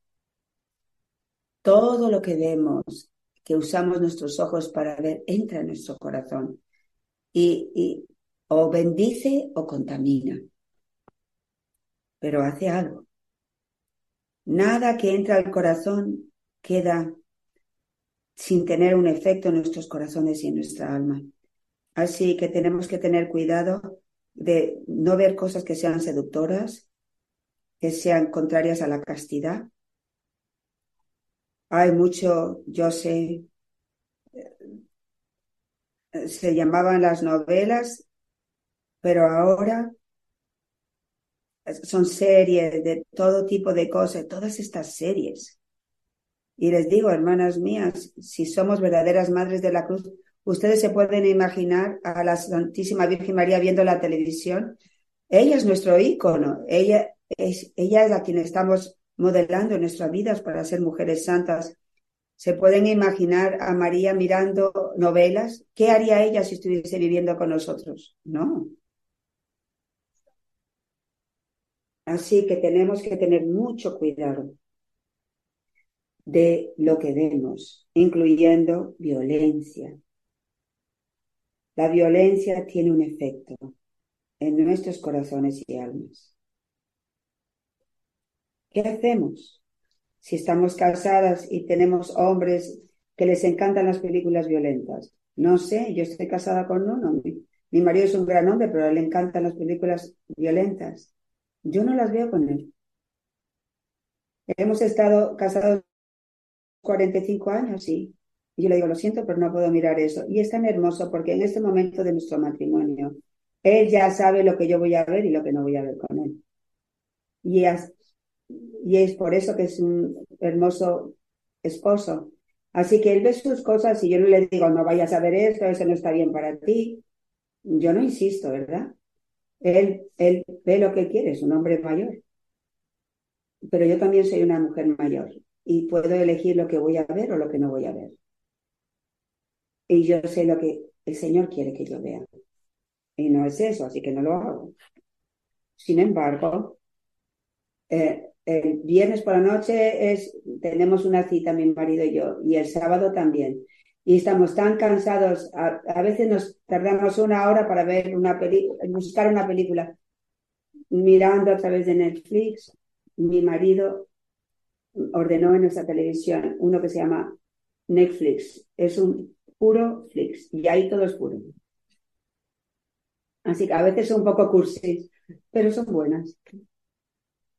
Todo lo que vemos, que usamos nuestros ojos para ver, entra en nuestro corazón y, o bendice o contamina, pero hace algo. Nada que entra al corazón queda sin tener un efecto en nuestros corazones y en nuestra alma. Así que tenemos que tener cuidado de no ver cosas que sean seductoras, que sean contrarias a la castidad. Hay mucho, yo sé, eh, se llamaban las novelas, pero ahora son series de todo tipo de cosas, todas estas series. Y les digo, hermanas mías, si somos verdaderas madres de la cruz, ustedes se pueden imaginar a la Santísima Virgen María viendo la televisión. Ella es nuestro ícono, ella es, ella es a quien estamos modelando nuestras vidas para ser mujeres santas. ¿Se pueden imaginar a María mirando novelas? ¿Qué haría ella si estuviese viviendo con nosotros? No. Así que tenemos que tener mucho cuidado de lo que vemos, incluyendo violencia. La violencia tiene un efecto en nuestros corazones y almas. ¿Qué hacemos si estamos casadas y tenemos hombres que les encantan las películas violentas? No sé, yo estoy casada con uno. Mi, mi marido es un gran hombre, pero a él le encantan las películas violentas. Yo no las veo con él. Hemos estado casados 45 años y, yo le digo, lo siento, pero no puedo mirar eso. Y es tan hermoso porque en este momento de nuestro matrimonio, él ya sabe lo que yo voy a ver y lo que no voy a ver con él. Y y es por eso que es un hermoso esposo. Así que él ve sus cosas y yo no le digo, no vayas a ver esto, eso no está bien para ti. Yo no insisto, ¿verdad? Él, él ve lo que quiere, es un hombre mayor. Pero yo también soy una mujer mayor y puedo elegir lo que voy a ver o lo que no voy a ver. Y yo sé lo que el Señor quiere que yo vea. Y no es eso, así que no lo hago. Sin embargo, eh, el viernes por la noche es, tenemos una cita, mi marido y yo, y el sábado también y estamos tan cansados, a, veces nos tardamos una hora para ver una película, buscar una película, mirando a través de Netflix. Mi marido ordenó en nuestra televisión uno que se llama Netflix, es un puro Flix y ahí todo es puro. Así que a veces son un poco cursis, pero son buenas.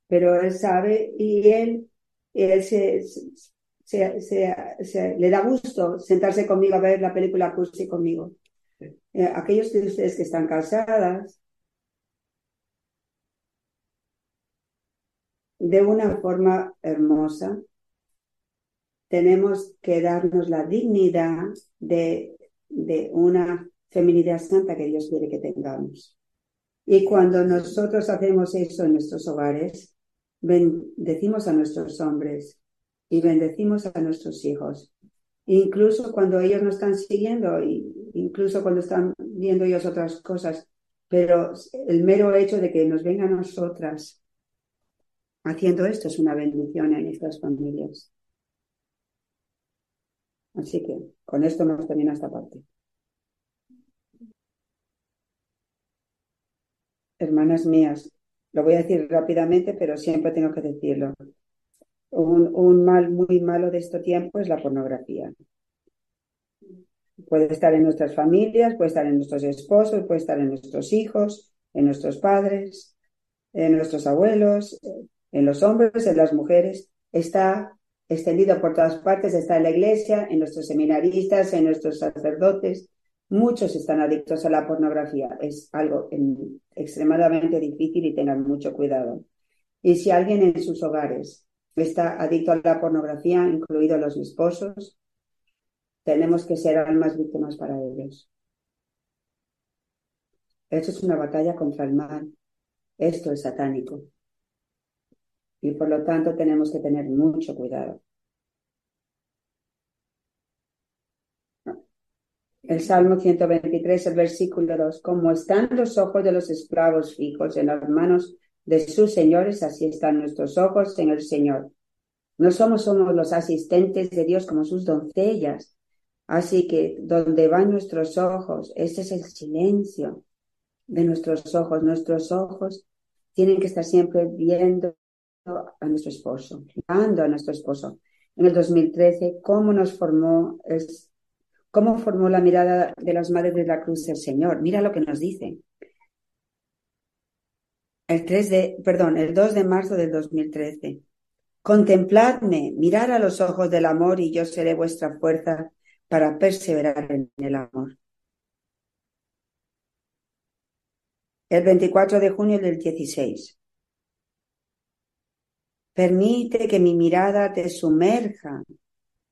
Pero él sabe y él, él se, se, se- se- le da gusto sentarse conmigo a ver la película Cursi conmigo. Eh, aquellos de ustedes que están casadas, de una forma hermosa, tenemos que darnos la dignidad de, de una feminidad santa que Dios quiere que tengamos. Y cuando nosotros hacemos eso en nuestros hogares, bendecimos a nuestros hombres y bendecimos a nuestros hijos. Incluso cuando ellos no están siguiendo, incluso cuando están viendo ellos otras cosas, pero el mero hecho de que nos vengan a nosotras haciendo esto es una bendición en nuestras familias. Así que con esto hemos terminado esta parte. Hermanas mías, lo voy a decir rápidamente, pero siempre tengo que decirlo. Un, mal muy malo de este tiempo es la pornografía. Puede estar en nuestras familias, puede estar en nuestros esposos, puede estar en nuestros hijos, en nuestros padres, en nuestros abuelos, en los hombres, en las mujeres. Está extendido por todas partes, está en la iglesia, en nuestros seminaristas, en nuestros sacerdotes. Muchos están adictos a la pornografía. Es algo en- extremadamente difícil y tengan mucho cuidado. Y si alguien en sus hogares está adicto a la pornografía, incluidos los esposos, tenemos que ser almas víctimas para ellos. Esto es una batalla contra el mal. Esto es satánico. Y por lo tanto tenemos que tener mucho cuidado. El Salmo 123, el versículo 2. Como están los ojos de los esclavos fijos en las manos de sus señores, así están nuestros ojos en el Señor. No somos, somos los asistentes de Dios como sus doncellas. Así que donde van nuestros ojos, ese es el silencio de nuestros ojos. Nuestros ojos tienen que estar siempre viendo a nuestro esposo, mirando a nuestro esposo. En el 2013, cómo nos formó, es, cómo formó la mirada de las madres de la cruz el Señor. Mira lo que nos dice. El 3 de, perdón, el 2 de marzo del 2013. Contempladme, mirar a los ojos del amor y yo seré vuestra fuerza para perseverar en el amor. El 24 de junio del 16. Permite que mi mirada te sumerja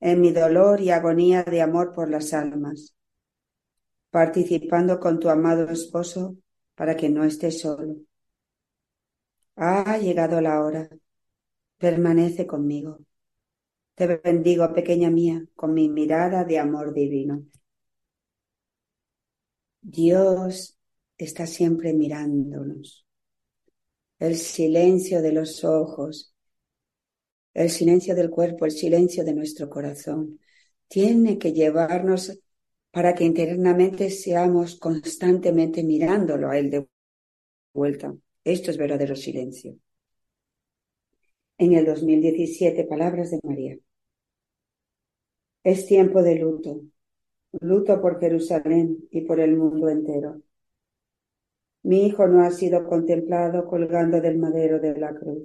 en mi dolor y agonía de amor por las almas, participando con tu amado esposo para que no estés solo. Ha llegado la hora. Permanece conmigo. Te bendigo, pequeña mía, con mi mirada de amor divino. Dios está siempre mirándonos. El silencio de los ojos, el silencio del cuerpo, el silencio de nuestro corazón, tiene que llevarnos para que internamente seamos constantemente mirándolo a Él de vuelta. Esto es verdadero silencio. En el 2017, palabras de María. Es tiempo de luto, luto por Jerusalén y por el mundo entero. Mi hijo no ha sido contemplado colgando del madero de la cruz.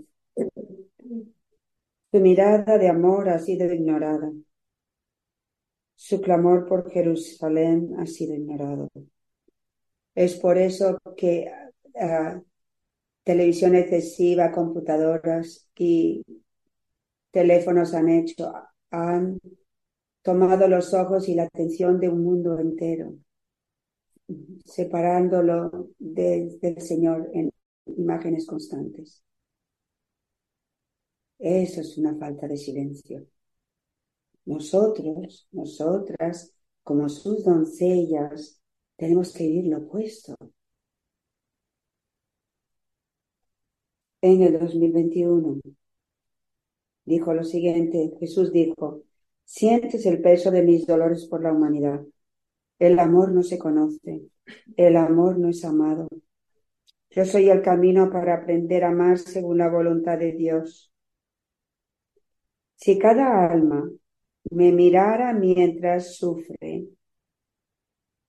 Su mirada de amor ha sido ignorada. Su clamor por Jerusalén ha sido ignorado. Es por eso que uh, televisión excesiva, computadoras y teléfonos han hecho, han tomado los ojos y la atención de un mundo entero, separándolo de, del Señor en imágenes constantes. Eso es una falta de silencio. Nosotros, nosotras, como sus doncellas, tenemos que vivir lo opuesto. En el 2021 dijo lo siguiente, Jesús dijo, sientes el peso de mis dolores por la humanidad. El amor no se conoce, el amor no es amado. Yo soy el camino para aprender a amar según la voluntad de Dios. Si cada alma me mirara mientras sufre,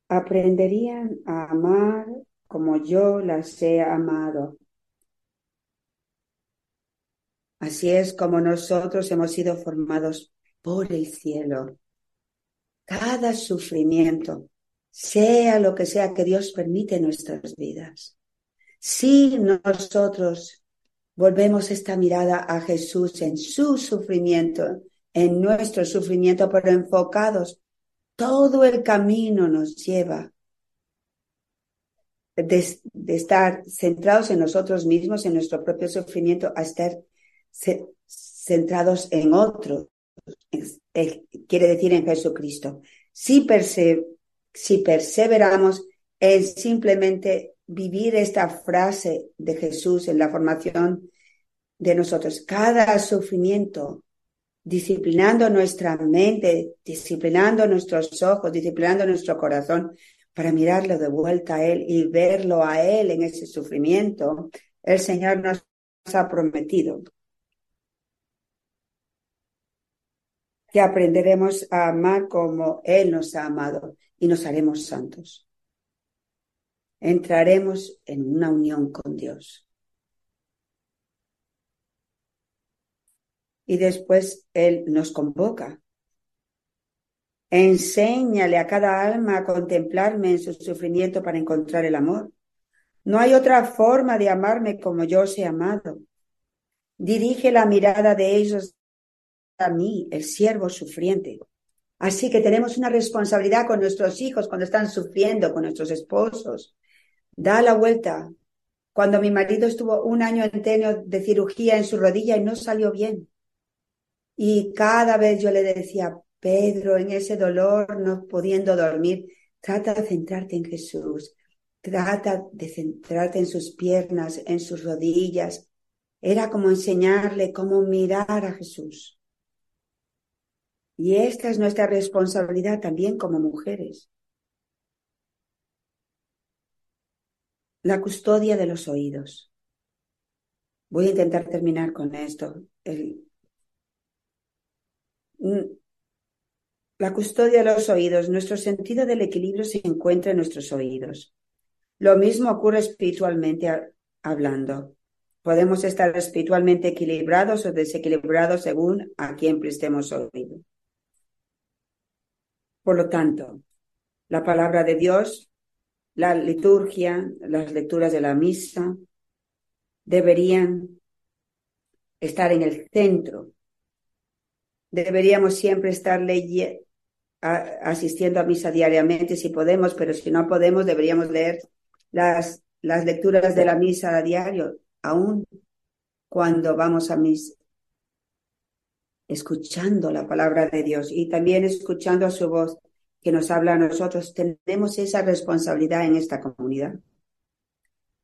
aprenderían a amar como yo las he amado. Así es como nosotros hemos sido formados por el cielo. Cada sufrimiento, sea lo que sea que Dios permite en nuestras vidas. Si nosotros volvemos esta mirada a Jesús en su sufrimiento, en nuestro sufrimiento, pero enfocados, todo el camino nos lleva de, estar centrados en nosotros mismos, en nuestro propio sufrimiento, a estar centrados en otros, quiere decir en Jesucristo. Si, si perseveramos en simplemente vivir esta frase de Jesús en la formación de nosotros, cada sufrimiento, disciplinando nuestra mente, disciplinando nuestros ojos, disciplinando nuestro corazón, para mirarlo de vuelta a Él y verlo a Él en ese sufrimiento, el Señor nos ha prometido que aprenderemos a amar como Él nos ha amado y nos haremos santos. Entraremos en una unión con Dios. Y después Él nos convoca. Enséñale a cada alma a contemplarme en su sufrimiento para encontrar el amor. No hay otra forma de amarme como yo os he amado. Dirige la mirada de ellos a mí, el siervo sufriente. Así que tenemos una responsabilidad con nuestros hijos cuando están sufriendo, con nuestros esposos. Da la vuelta. Cuando mi marido estuvo un año entero de cirugía en su rodilla y no salió bien. Y cada vez yo le decía, Pedro, en ese dolor, no pudiendo dormir, trata de centrarte en Jesús. Trata de centrarte en sus piernas, en sus rodillas. Era como enseñarle cómo mirar a Jesús. Y esta es nuestra responsabilidad también como mujeres. La custodia de los oídos. Voy a intentar terminar con esto. Mm, la custodia de los oídos. Nuestro sentido del equilibrio se encuentra en nuestros oídos. Lo mismo ocurre espiritualmente hablando. Podemos estar espiritualmente equilibrados o desequilibrados según a quién prestemos oído. Por lo tanto, la palabra de Dios, la liturgia, las lecturas de la misa deberían estar en el centro. Deberíamos siempre estar asistiendo a misa diariamente si podemos, pero si no podemos, deberíamos leer las, las lecturas de la misa a diario, aún cuando vamos a misa, escuchando la palabra de Dios y también escuchando a su voz que nos habla a nosotros. Tenemos esa responsabilidad en esta comunidad,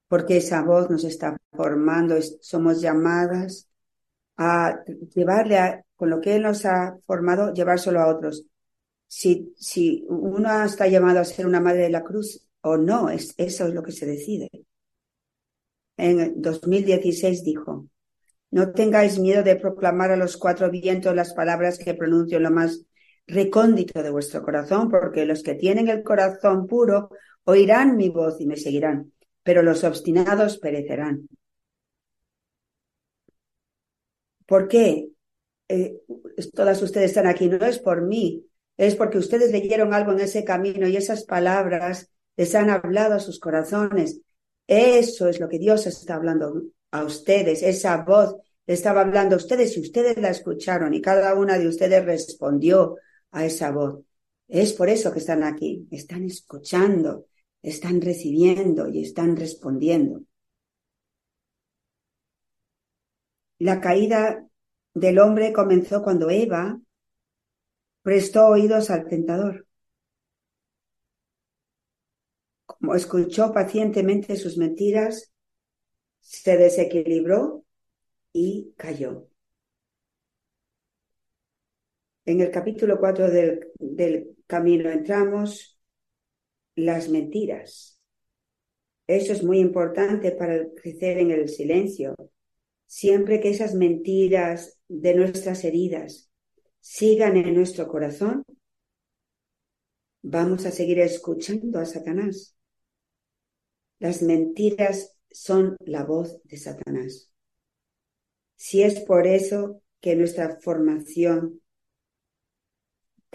porque esa voz nos está formando, somos llamadas a llevarle con lo que Él nos ha formado, llevárselo a otros. Si, si uno está llamado a ser una madre de la cruz o no, es, eso es lo que se decide. En 2016 dijo, no tengáis miedo de proclamar a los cuatro vientos las palabras que pronuncio lo más recóndito de vuestro corazón, porque los que tienen el corazón puro oirán mi voz y me seguirán, pero los obstinados perecerán. ¿Por qué? Eh, todas ustedes están aquí, no es por mí, es porque ustedes leyeron algo en ese camino y esas palabras les han hablado a sus corazones. Eso es lo que Dios está hablando a ustedes, esa voz estaba hablando a ustedes y ustedes la escucharon y cada una de ustedes respondió a esa voz. Es por eso que están aquí, están escuchando, están recibiendo y están respondiendo. La caída del hombre comenzó cuando Eva prestó oídos al tentador. Como escuchó pacientemente sus mentiras, se desequilibró y cayó. En el capítulo 4 del, del camino entramos las mentiras. Eso es muy importante para crecer en el silencio. Siempre que esas mentiras de nuestras heridas sigan en nuestro corazón, vamos a seguir escuchando a Satanás. Las mentiras son la voz de Satanás. Si es por eso que nuestra formación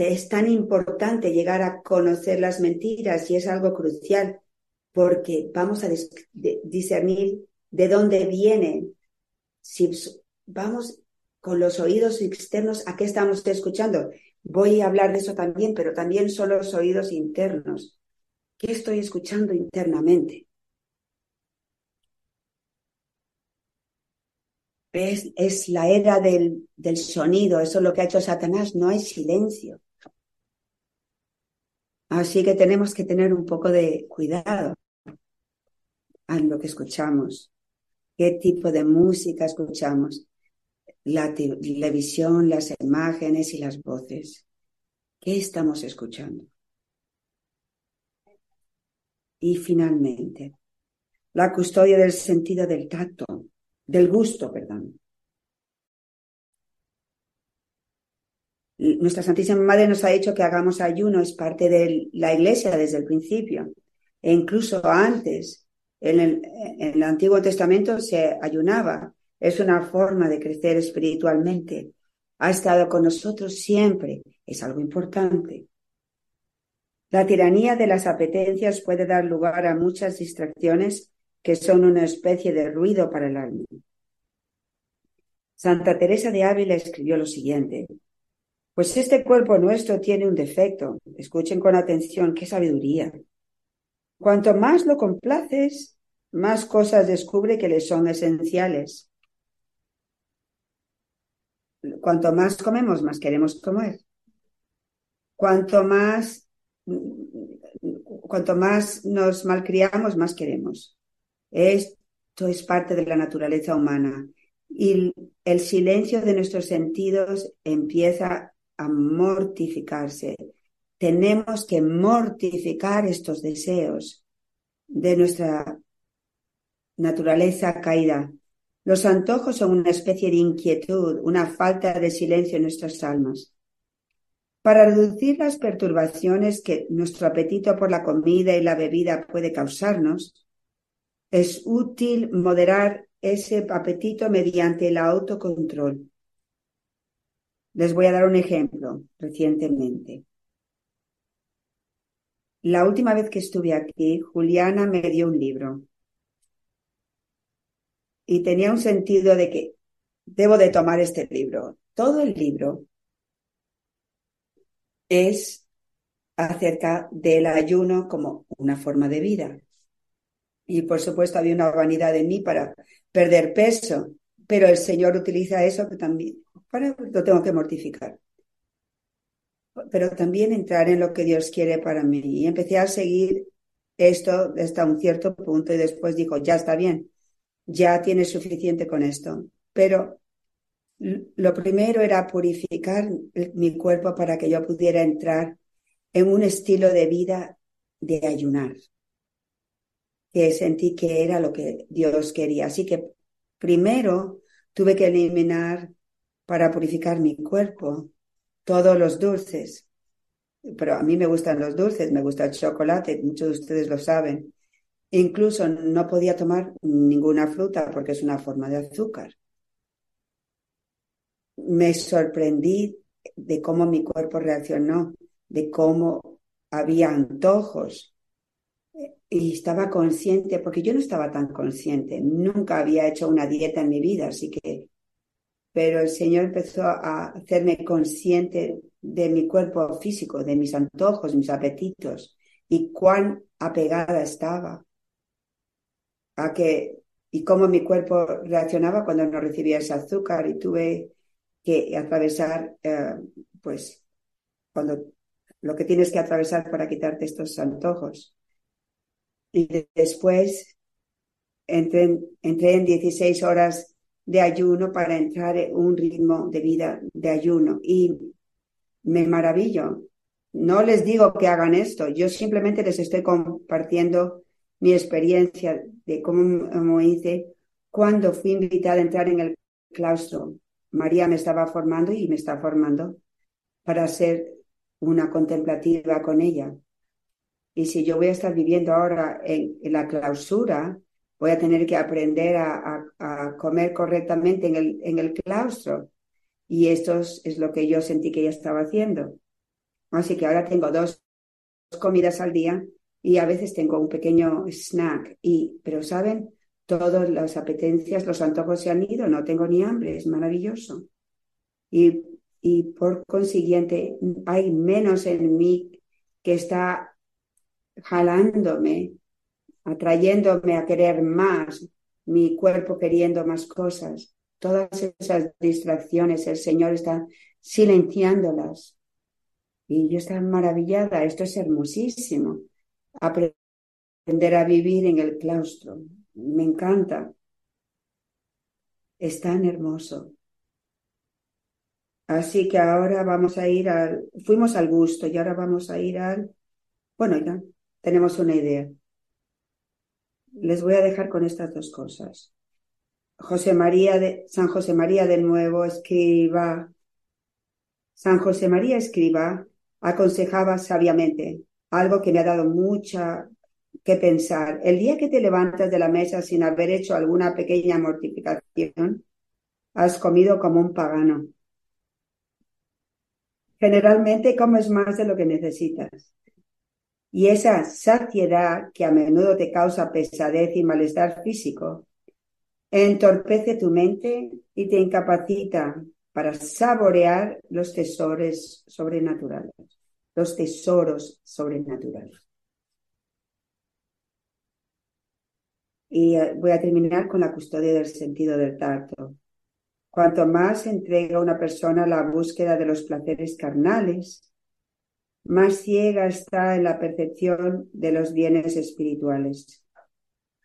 es tan importante llegar a conocer las mentiras y es algo crucial porque vamos a discernir de dónde vienen. Si vamos con los oídos externos, ¿a qué estamos escuchando? Voy a hablar de eso también, pero también son los oídos internos. ¿Qué estoy escuchando internamente? Es, la era del, del sonido, eso es lo que ha hecho Satanás, no hay silencio. Así que tenemos que tener un poco de cuidado en lo que escuchamos, qué tipo de música escuchamos, la televisión, las imágenes y las voces. ¿Qué estamos escuchando? Y finalmente, la custodia del sentido del tacto, del gusto, perdón. Nuestra Santísima Madre nos ha dicho que hagamos ayuno, es parte de la Iglesia desde el principio. E incluso antes, en el, en el Antiguo Testamento se ayunaba. Es una forma de crecer espiritualmente. Ha estado con nosotros siempre. Es algo importante. La tiranía de las apetencias puede dar lugar a muchas distracciones que son una especie de ruido para el alma. Santa Teresa de Ávila escribió lo siguiente. Pues este cuerpo nuestro tiene un defecto. Escuchen con atención, qué sabiduría. Cuanto más lo complaces, más cosas descubre que le son esenciales. Cuanto más comemos, más queremos comer. Cuanto más, cuanto más nos malcriamos, más queremos. Esto es parte de la naturaleza humana. Y el silencio de nuestros sentidos empieza mortificarse. Tenemos que mortificar estos deseos de nuestra naturaleza caída. Los antojos son una especie de inquietud, una falta de silencio en nuestras almas. Para reducir las perturbaciones que nuestro apetito por la comida y la bebida puede causarnos, es útil moderar ese apetito mediante el autocontrol. Les voy a dar un ejemplo recientemente. La última vez que estuve aquí, Juliana me dio un libro. Y tenía un sentido de que debo de tomar este libro. Todo el libro es acerca del ayuno como una forma de vida. Y por supuesto había una vanidad en mí para perder peso, pero el Señor utiliza eso que también para, lo tengo que mortificar. Pero también entrar en lo que Dios quiere para mí. Y empecé a seguir esto hasta un cierto punto y después dijo, ya está bien, ya tienes suficiente con esto. Pero lo primero era purificar mi cuerpo para que yo pudiera entrar en un estilo de vida de ayunar, que sentí que era lo que Dios quería. Así que primero tuve que eliminar para purificar mi cuerpo todos los dulces. Pero a mí me gustan los dulces, me gusta el chocolate, muchos de ustedes lo saben. Incluso no podía tomar ninguna fruta porque es una forma de azúcar. Me sorprendí de cómo mi cuerpo reaccionó, de cómo había antojos. Y estaba consciente, porque yo no estaba tan consciente, nunca había hecho una dieta en mi vida, así que pero el Señor empezó a hacerme consciente de mi cuerpo físico, de mis antojos, mis apetitos y cuán apegada estaba a que y cómo mi cuerpo reaccionaba cuando no recibía ese azúcar y tuve que atravesar eh, pues cuando lo que tienes que atravesar para quitarte estos antojos y después entré, entré en 16 horas de ayuno para entrar en un ritmo de vida de ayuno. Y me maravillo. No les digo que hagan esto, yo simplemente les estoy compartiendo mi experiencia de cómo, hice cuando fui invitada a entrar en el claustro. María me estaba formando y me está formando para ser una contemplativa con ella. Y si yo voy a estar viviendo ahora en la clausura, voy a tener que aprender a, comer correctamente en el, en el claustro. Y esto es, lo que yo sentí que ella estaba haciendo. Así que ahora tengo dos comidas al día y a veces tengo un pequeño snack. Y, pero saben, todas las apetencias, los antojos se han ido, no tengo ni hambre, es maravilloso. Y, y por consiguiente hay menos en mí que está jalándome, atrayéndome a querer más, mi cuerpo queriendo más cosas. Todas esas distracciones, el Señor está silenciándolas. Y yo estoy maravillada, esto es hermosísimo. Aprender a vivir en el claustro. Me encanta. Es tan hermoso. Así que ahora vamos a ir al, fuimos al gusto y ahora vamos a ir al, bueno, ya tenemos una idea. Les voy a dejar con estas dos cosas. José María de, San José María de nuevo escriba, San José María escriba, aconsejaba sabiamente, algo que me ha dado mucha que pensar. El día que te levantas de la mesa sin haber hecho alguna pequeña mortificación, has comido como un pagano. Generalmente comes más de lo que necesitas. Y esa saciedad que a menudo te causa pesadez y malestar físico, entorpece tu mente y te incapacita para saborear los tesoros sobrenaturales, los tesoros sobrenaturales. Y eh, voy a terminar con la custodia del sentido del tacto. Cuanto más entrega una persona a la búsqueda de los placeres carnales, más ciega está en la percepción de los bienes espirituales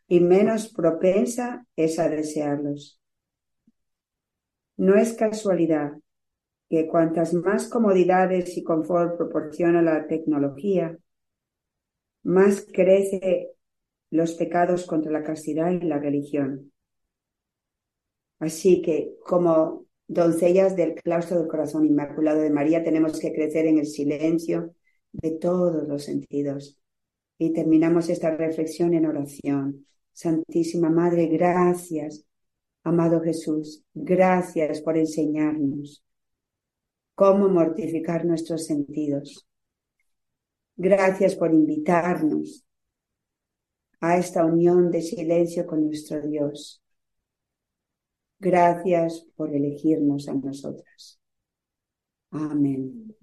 y menos propensa es a desearlos. No es casualidad que cuantas más comodidades y confort proporciona la tecnología, más crece los pecados contra la castidad y la religión. Así que, como doncellas del claustro del corazón inmaculado de María, tenemos que crecer en el silencio de todos los sentidos. Y terminamos esta reflexión en oración. Santísima Madre, gracias, amado Jesús, gracias por enseñarnos cómo mortificar nuestros sentidos. Gracias por invitarnos a esta unión de silencio con nuestro Dios. Gracias por elegirnos a nosotras. Amén.